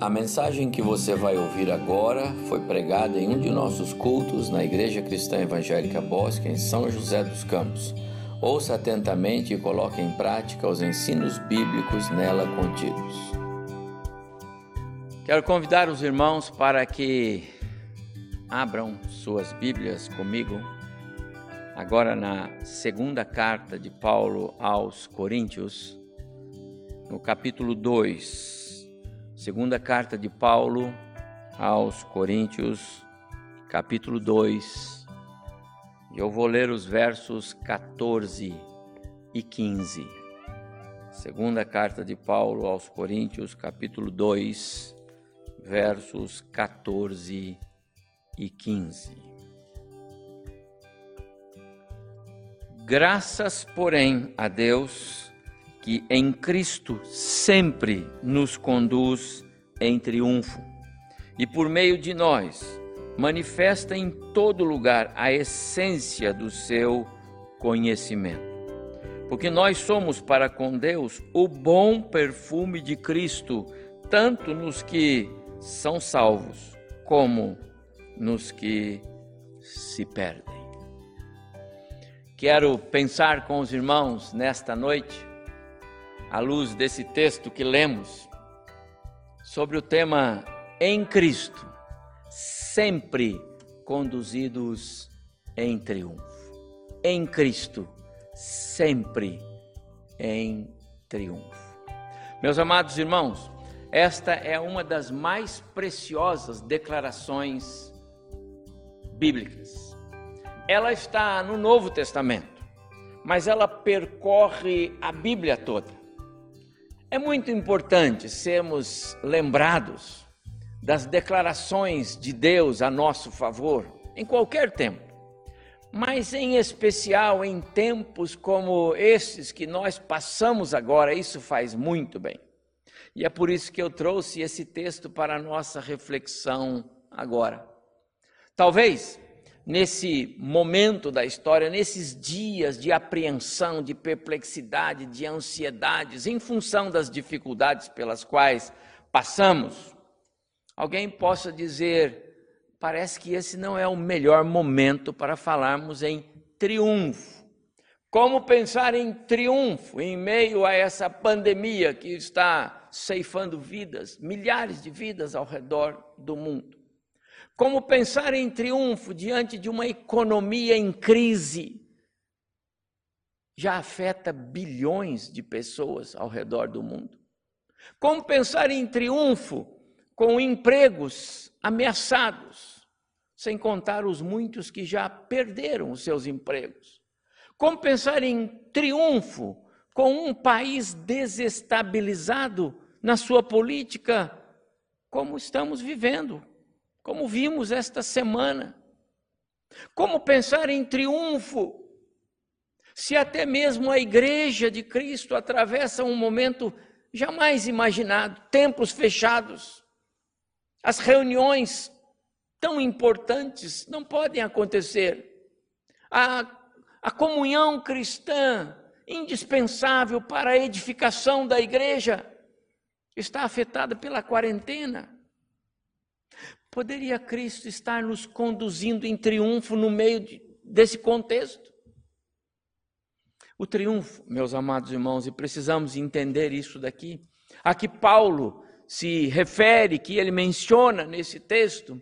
A mensagem que você vai ouvir agora foi pregada em um de nossos cultos na Igreja Cristã Evangélica Bosque, em São José dos Campos. Ouça atentamente e coloque em prática os ensinos bíblicos nela contidos. Quero convidar os irmãos para que abram suas Bíblias comigo, agora na segunda carta de Paulo aos Coríntios, no capítulo 2. Segunda carta de Paulo aos Coríntios, capítulo 2. Eu vou ler os versos 14 e 15. Segunda carta de Paulo aos Coríntios, capítulo 2, versos 14 e 15. Graças, porém, a Deus que em Cristo sempre nos conduz em triunfo e por meio de nós manifesta em todo lugar a essência do seu conhecimento. Porque nós somos para com Deus o bom perfume de Cristo, tanto nos que são salvos como nos que se perdem. Quero pensar com os irmãos nesta noite à luz desse texto que lemos, sobre o tema em Cristo, sempre conduzidos em triunfo. Em Cristo, sempre em triunfo. Meus amados irmãos, esta é uma das mais preciosas declarações bíblicas. Ela está no Novo Testamento, mas ela percorre a Bíblia toda. É muito importante sermos lembrados das declarações de Deus a nosso favor em qualquer tempo, mas em especial em tempos como esses que nós passamos agora, isso faz muito bem. E é por isso que eu trouxe esse texto para a nossa reflexão agora. Talvez nesse momento da história, nesses dias de apreensão, de perplexidade, de ansiedades, em função das dificuldades pelas quais passamos, alguém possa dizer: parece que esse não é o melhor momento para falarmos em triunfo. Como pensar em triunfo em meio a essa pandemia que está ceifando vidas, milhares de vidas ao redor do mundo? Como pensar em triunfo diante de uma economia em crise? Já afeta bilhões de pessoas ao redor do mundo. Como pensar em triunfo com empregos ameaçados, sem contar os muitos que já perderam os seus empregos? Como pensar em triunfo com um país desestabilizado na sua política, como estamos vivendo? Como vimos esta semana. Como pensar em triunfo se até mesmo a igreja de Cristo atravessa um momento jamais imaginado templos fechados. As reuniões tão importantes não podem acontecer. A, a comunhão cristã, indispensável para a edificação da igreja, está afetada pela quarentena. Poderia Cristo estar nos conduzindo em triunfo no meio de, desse contexto? O triunfo, meus amados irmãos, e precisamos entender isso daqui. A que Paulo se refere, que ele menciona nesse texto,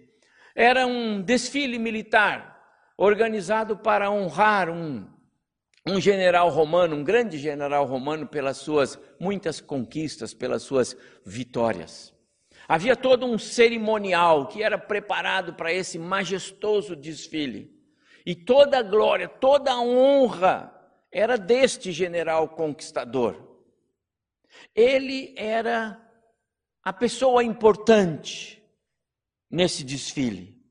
era um desfile militar organizado para honrar um, um general romano, um grande general romano, pelas suas muitas conquistas, pelas suas vitórias. Havia todo um cerimonial que era preparado para esse majestoso desfile. E toda a glória, toda a honra era deste general conquistador. Ele era a pessoa importante nesse desfile.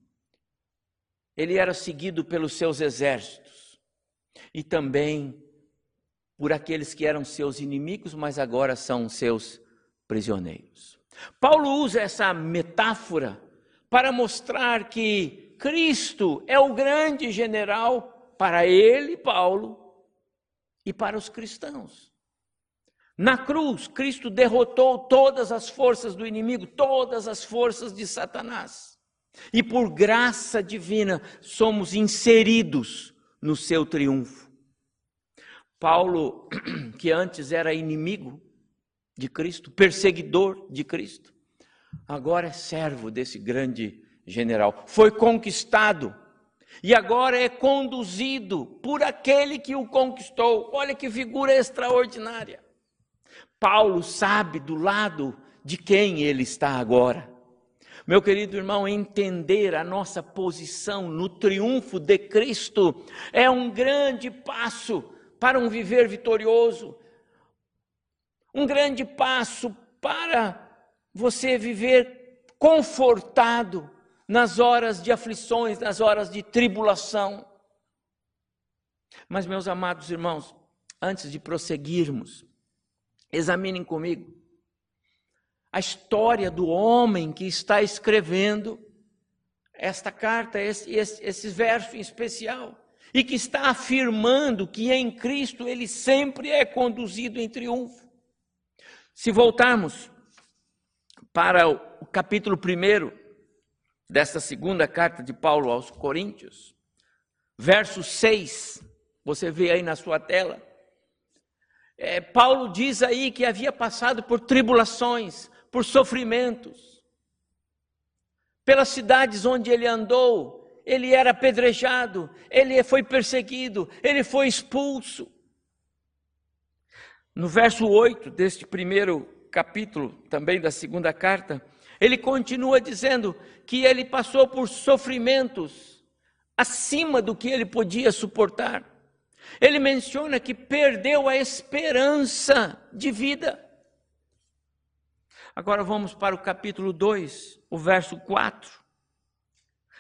Ele era seguido pelos seus exércitos e também por aqueles que eram seus inimigos, mas agora são seus prisioneiros. Paulo usa essa metáfora para mostrar que Cristo é o grande general para ele, Paulo, e para os cristãos. Na cruz, Cristo derrotou todas as forças do inimigo, todas as forças de Satanás. E por graça divina somos inseridos no seu triunfo. Paulo, que antes era inimigo de Cristo, perseguidor de Cristo, agora é servo desse grande general. Foi conquistado e agora é conduzido por aquele que o conquistou. Olha que figura extraordinária. Paulo sabe do lado de quem ele está agora. Meu querido irmão, entender a nossa posição no triunfo de Cristo é um grande passo para um viver vitorioso, um grande passo para você viver confortado nas horas de aflições, nas horas de tribulação. Mas, meus amados irmãos, antes de prosseguirmos, examinem comigo a história do homem que está escrevendo esta carta, esse, esse, esse verso em especial, e que está afirmando que em Cristo ele sempre é conduzido em triunfo. Se voltarmos para o capítulo 1 desta segunda carta de Paulo aos Coríntios, verso 6, você vê aí na sua tela. É, Paulo diz aí que havia passado por tribulações, por sofrimentos. Pelas cidades onde ele andou, ele era apedrejado, ele foi perseguido, ele foi expulso. No verso 8 deste primeiro capítulo, também da segunda carta, ele continua dizendo que ele passou por sofrimentos acima do que ele podia suportar. Ele menciona que perdeu a esperança de vida. Agora vamos para o capítulo 2, o verso 4.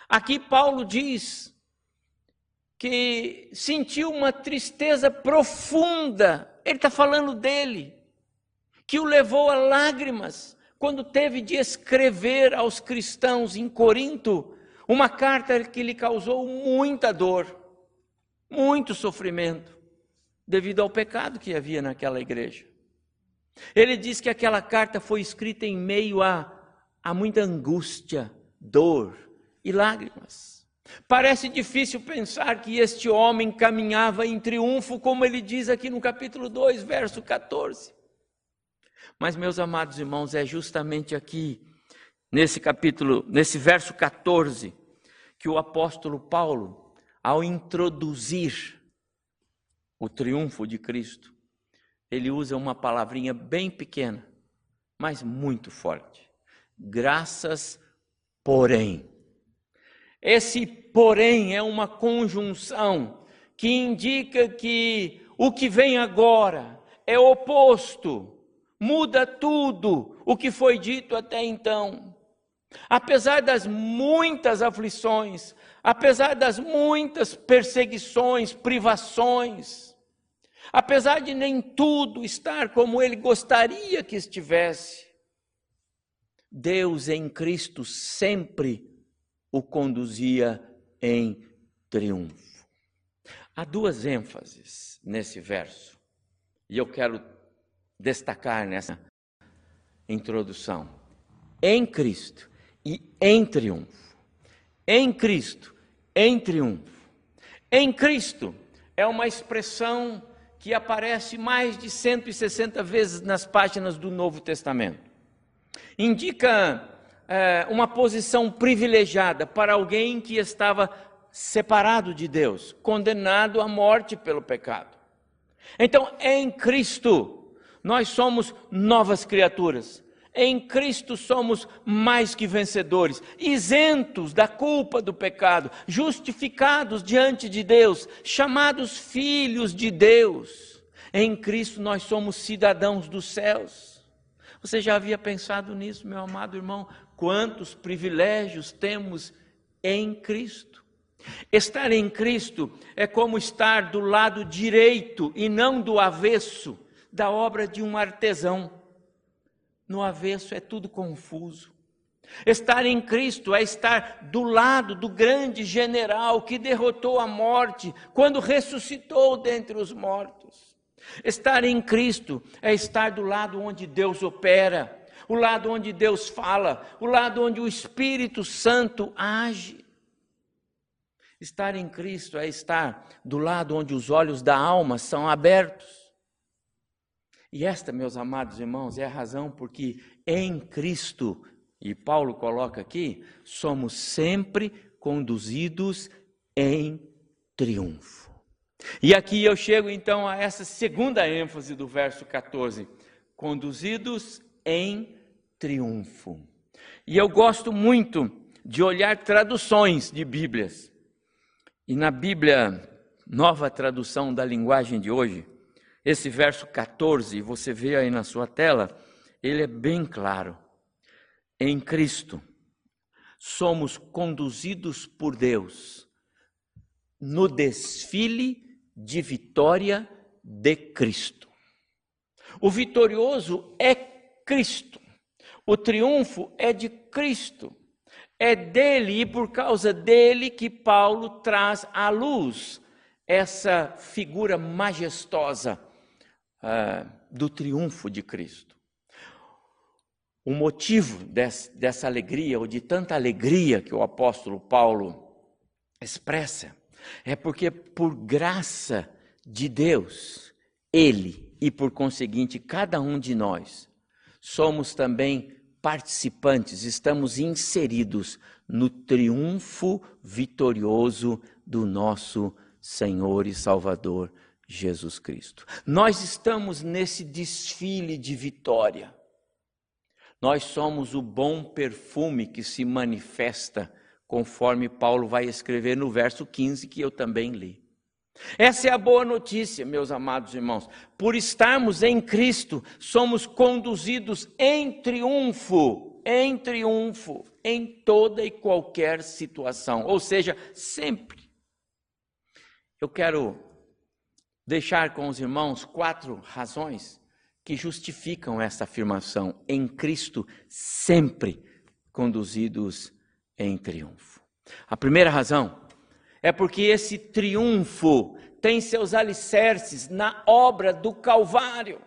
Aqui Paulo diz que sentiu uma tristeza profunda, ele está falando dele, que o levou a lágrimas, quando teve de escrever aos cristãos em Corinto uma carta que lhe causou muita dor, muito sofrimento, devido ao pecado que havia naquela igreja. Ele diz que aquela carta foi escrita em meio a, a muita angústia, dor e lágrimas. Parece difícil pensar que este homem caminhava em triunfo, como ele diz aqui no capítulo 2, verso 14. Mas, meus amados irmãos, é justamente aqui, nesse capítulo, nesse verso 14, que o apóstolo Paulo, ao introduzir o triunfo de Cristo, ele usa uma palavrinha bem pequena, mas muito forte. Graças, porém. Esse porém é uma conjunção que indica que o que vem agora é oposto muda tudo o que foi dito até então. Apesar das muitas aflições, apesar das muitas perseguições, privações, apesar de nem tudo estar como ele gostaria que estivesse, Deus em Cristo sempre o conduzia em triunfo. Há duas ênfases nesse verso, e eu quero destacar nessa introdução. Em Cristo e em triunfo. Em Cristo, em triunfo. Em Cristo é uma expressão que aparece mais de 160 vezes nas páginas do Novo Testamento. Indica é, uma posição privilegiada para alguém que estava separado de Deus, condenado à morte pelo pecado. Então, em Cristo, nós somos novas criaturas. Em Cristo somos mais que vencedores, isentos da culpa do pecado, justificados diante de Deus, chamados filhos de Deus. Em Cristo nós somos cidadãos dos céus. Você já havia pensado nisso, meu amado irmão? Quantos privilégios temos em Cristo? Estar em Cristo é como estar do lado direito e não do avesso da obra de um artesão. No avesso é tudo confuso. Estar em Cristo é estar do lado do grande general que derrotou a morte quando ressuscitou dentre os mortos. Estar em Cristo é estar do lado onde Deus opera, o lado onde Deus fala, o lado onde o Espírito Santo age. Estar em Cristo é estar do lado onde os olhos da alma são abertos. E esta, meus amados irmãos, é a razão porque em Cristo, e Paulo coloca aqui, somos sempre conduzidos em triunfo. E aqui eu chego então a essa segunda ênfase do verso 14: conduzidos em triunfo. E eu gosto muito de olhar traduções de Bíblias. E na Bíblia, nova tradução da linguagem de hoje, esse verso 14, você vê aí na sua tela, ele é bem claro. Em Cristo, somos conduzidos por Deus no desfile de vitória de Cristo. O vitorioso é Cristo, o triunfo é de Cristo. É dele e por causa dele que Paulo traz à luz essa figura majestosa uh, do triunfo de Cristo. O motivo desse, dessa alegria, ou de tanta alegria que o apóstolo Paulo expressa, é porque por graça de Deus, ele e por conseguinte cada um de nós somos também participantes, estamos inseridos no triunfo vitorioso do nosso Senhor e Salvador Jesus Cristo. Nós estamos nesse desfile de vitória. Nós somos o bom perfume que se manifesta, conforme Paulo vai escrever no verso 15, que eu também li. Essa é a boa notícia, meus amados irmãos. Por estarmos em Cristo, somos conduzidos em triunfo, em triunfo, em toda e qualquer situação, ou seja, sempre. Eu quero deixar com os irmãos quatro razões que justificam essa afirmação. Em Cristo, sempre conduzidos em triunfo. A primeira razão é porque esse triunfo tem seus alicerces na obra do Calvário.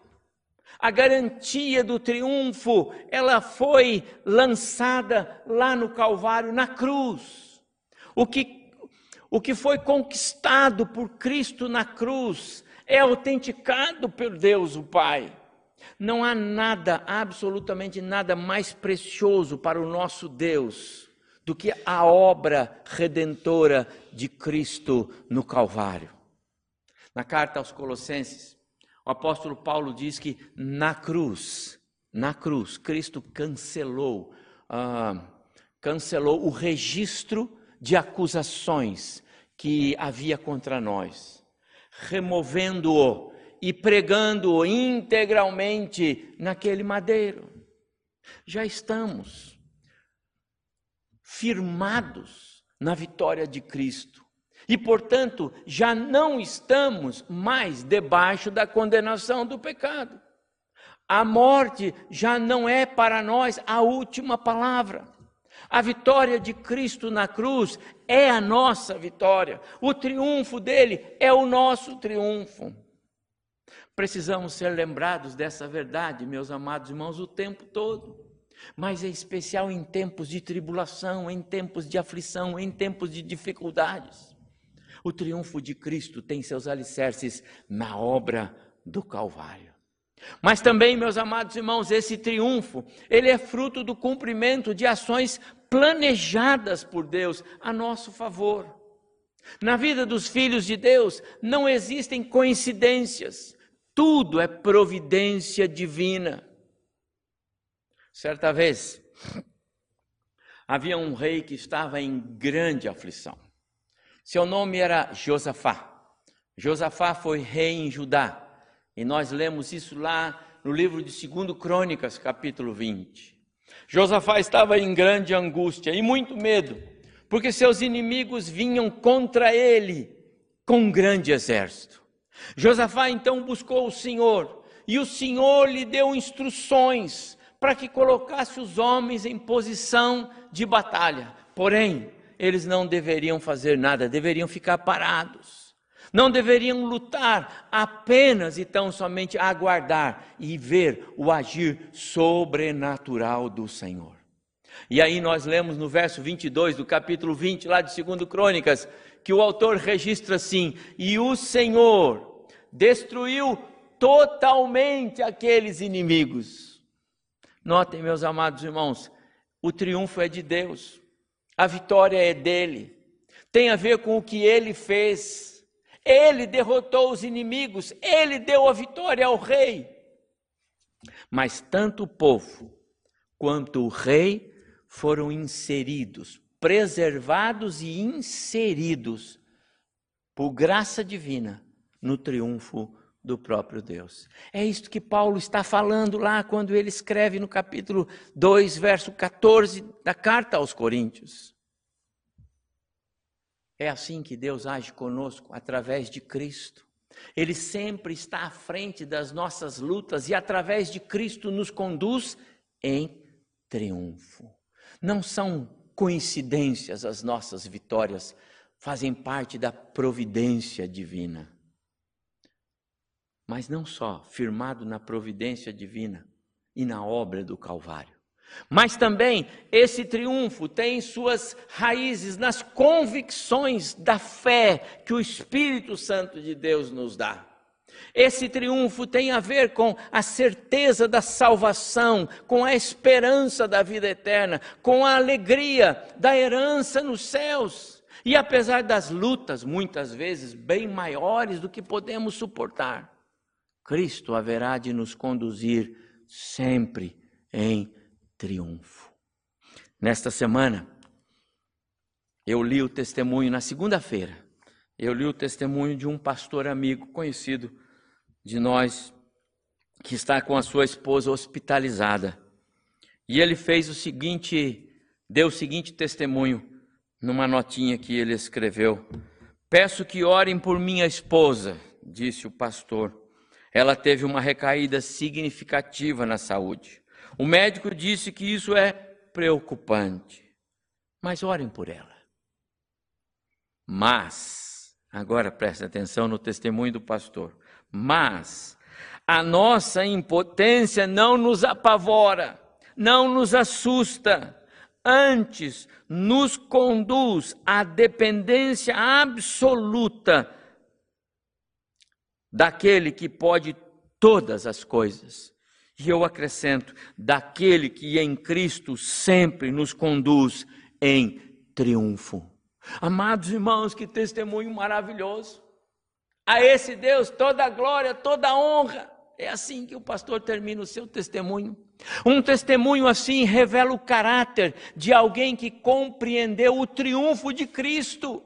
A garantia do triunfo, ela foi lançada lá no Calvário, na cruz. O que, o que foi conquistado por Cristo na cruz é autenticado por Deus o Pai. Não há nada, absolutamente nada mais precioso para o nosso Deus do que a obra redentora de Cristo no Calvário. Na carta aos Colossenses, o apóstolo Paulo diz que na cruz, na cruz, Cristo cancelou, ah, cancelou o registro de acusações que havia contra nós, removendo-o e pregando-o integralmente naquele madeiro. Já estamos firmados na vitória de Cristo. E, portanto, já não estamos mais debaixo da condenação do pecado. A morte já não é para nós a última palavra. A vitória de Cristo na cruz é a nossa vitória. O triunfo dele é o nosso triunfo. Precisamos ser lembrados dessa verdade, meus amados irmãos, o tempo todo mas é especial em tempos de tribulação, em tempos de aflição, em tempos de dificuldades. O triunfo de Cristo tem seus alicerces na obra do Calvário. Mas também, meus amados irmãos, esse triunfo, ele é fruto do cumprimento de ações planejadas por Deus a nosso favor. Na vida dos filhos de Deus não existem coincidências, tudo é providência divina. Certa vez, havia um rei que estava em grande aflição. Seu nome era Josafá. Josafá foi rei em Judá. E nós lemos isso lá no livro de 2 Crônicas, capítulo 20. Josafá estava em grande angústia e muito medo, porque seus inimigos vinham contra ele com um grande exército. Josafá então buscou o Senhor, e o Senhor lhe deu instruções para que colocasse os homens em posição de batalha. Porém, eles não deveriam fazer nada, deveriam ficar parados. Não deveriam lutar apenas e tão somente aguardar e ver o agir sobrenatural do Senhor. E aí nós lemos no verso 22 do capítulo 20, lá de 2 Crônicas, que o autor registra assim: E o Senhor destruiu totalmente aqueles inimigos. Notem, meus amados irmãos, o triunfo é de Deus, a vitória é dele, tem a ver com o que ele fez. Ele derrotou os inimigos, ele deu a vitória ao rei. Mas tanto o povo quanto o rei foram inseridos, preservados e inseridos por graça divina no triunfo do próprio Deus. É isto que Paulo está falando lá quando ele escreve no capítulo 2, verso 14 da carta aos Coríntios. É assim que Deus age conosco através de Cristo. Ele sempre está à frente das nossas lutas e através de Cristo nos conduz em triunfo. Não são coincidências as nossas vitórias, fazem parte da providência divina mas não só firmado na providência divina e na obra do Calvário, mas também esse triunfo tem suas raízes nas convicções da fé que o Espírito Santo de Deus nos dá. Esse triunfo tem a ver com a certeza da salvação, com a esperança da vida eterna, com a alegria da herança nos céus. E apesar das lutas, muitas vezes bem maiores do que podemos suportar, Cristo haverá de nos conduzir sempre em triunfo. Nesta semana, eu li o testemunho, na segunda-feira, eu li o testemunho de um pastor amigo conhecido de nós, que está com a sua esposa hospitalizada. E ele fez o seguinte, deu o seguinte testemunho numa notinha que ele escreveu: Peço que orem por minha esposa, disse o pastor ela teve uma recaída significativa na saúde. O médico disse que isso é preocupante, mas orem por ela. Mas, agora preste atenção no testemunho do pastor, mas a nossa impotência não nos apavora, não nos assusta, antes nos conduz à dependência absoluta daquele que pode todas as coisas. E eu acrescento, daquele que em Cristo sempre nos conduz em triunfo. Amados irmãos, que testemunho maravilhoso. A esse Deus toda a glória, toda a honra. É assim que o pastor termina o seu testemunho. Um testemunho assim revela o caráter de alguém que compreendeu o triunfo de Cristo,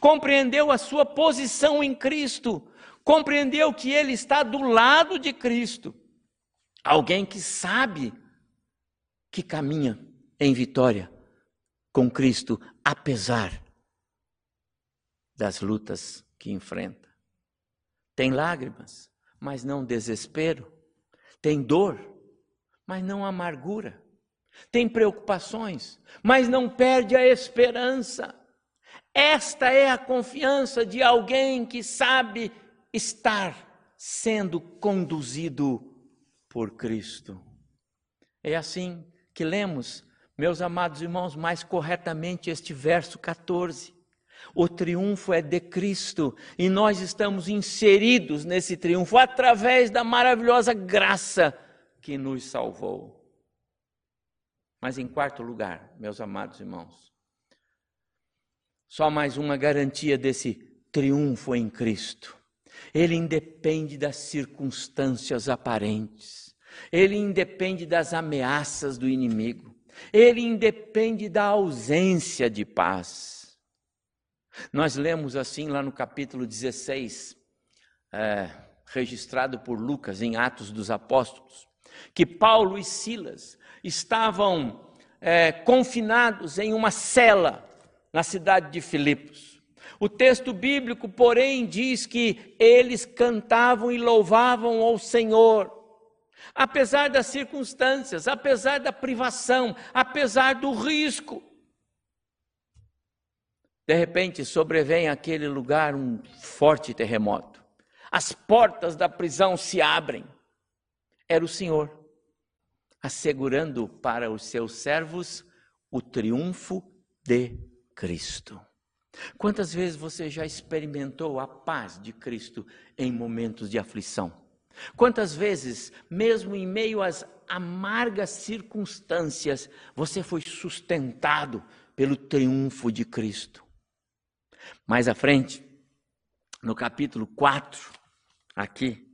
compreendeu a sua posição em Cristo, compreendeu que ele está do lado de Cristo. Alguém que sabe que caminha em vitória com Cristo, apesar das lutas que enfrenta. Tem lágrimas, mas não desespero. Tem dor, mas não amargura. Tem preocupações, mas não perde a esperança. Esta é a confiança de alguém que sabe estar sendo conduzido por Cristo. É assim que lemos, meus amados irmãos, mais corretamente este verso 14. O triunfo é de Cristo e nós estamos inseridos nesse triunfo através da maravilhosa graça que nos salvou. Mas em quarto lugar, meus amados irmãos, só mais uma garantia desse triunfo em Cristo ele independe das circunstâncias aparentes, ele independe das ameaças do inimigo, ele independe da ausência de paz. Nós lemos assim lá no capítulo 16, é, registrado por Lucas em Atos dos Apóstolos, que Paulo e Silas estavam é, confinados em uma cela na cidade de Filipos. O texto bíblico, porém, diz que eles cantavam e louvavam ao Senhor, apesar das circunstâncias, apesar da privação, apesar do risco. De repente sobrevém aquele lugar um forte terremoto. As portas da prisão se abrem. Era o Senhor assegurando para os seus servos o triunfo de Cristo. Quantas vezes você já experimentou a paz de Cristo em momentos de aflição? Quantas vezes, mesmo em meio às amargas circunstâncias, você foi sustentado pelo triunfo de Cristo? Mais à frente, no capítulo 4, aqui,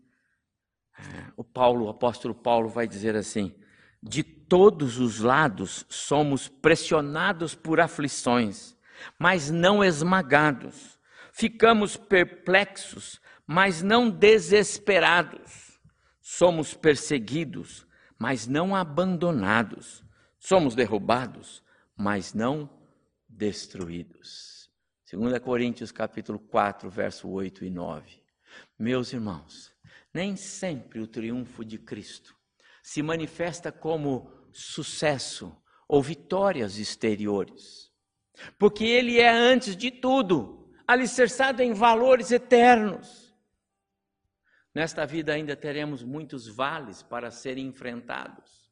é, o Paulo, o apóstolo Paulo vai dizer assim: de todos os lados somos pressionados por aflições, mas não esmagados. Ficamos perplexos, mas não desesperados. Somos perseguidos, mas não abandonados. Somos derrubados, mas não destruídos. 2 Coríntios capítulo 4, verso 8 e 9. Meus irmãos, nem sempre o triunfo de Cristo se manifesta como sucesso ou vitórias exteriores. Porque ele é, antes de tudo, alicerçado em valores eternos. Nesta vida ainda teremos muitos vales para serem enfrentados,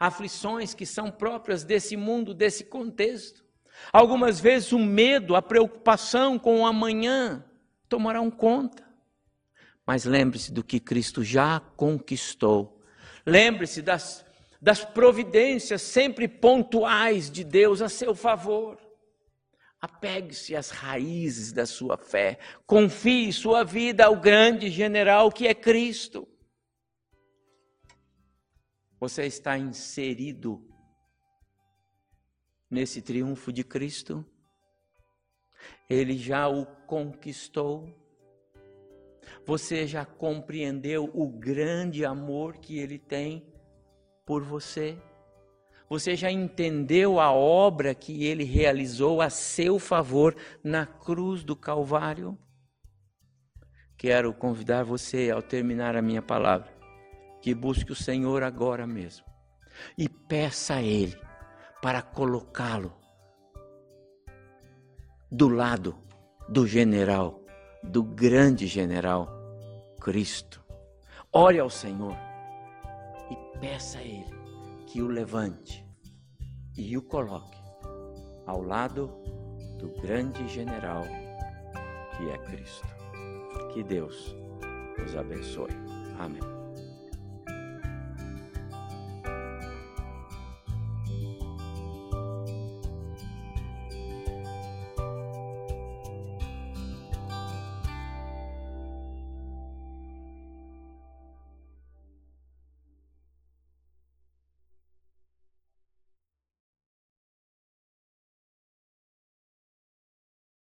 aflições que são próprias desse mundo, desse contexto. Algumas vezes o medo, a preocupação com o amanhã tomarão conta. Mas lembre-se do que Cristo já conquistou Lembre-se das, das providências sempre pontuais de Deus a seu favor. Apegue-se às raízes da sua fé. Confie sua vida ao grande general que é Cristo. Você está inserido nesse triunfo de Cristo? Ele já o conquistou. Você já compreendeu o grande amor que Ele tem por você? Você já entendeu a obra que Ele realizou a seu favor na cruz do Calvário? Quero convidar você, ao terminar a minha palavra, que busque o Senhor agora mesmo e peça a Ele para colocá-lo do lado do general do grande general Cristo. Ore ao Senhor e peça a Ele que o levante e o coloque ao lado do grande general que é Cristo. Que Deus nos abençoe. Amém.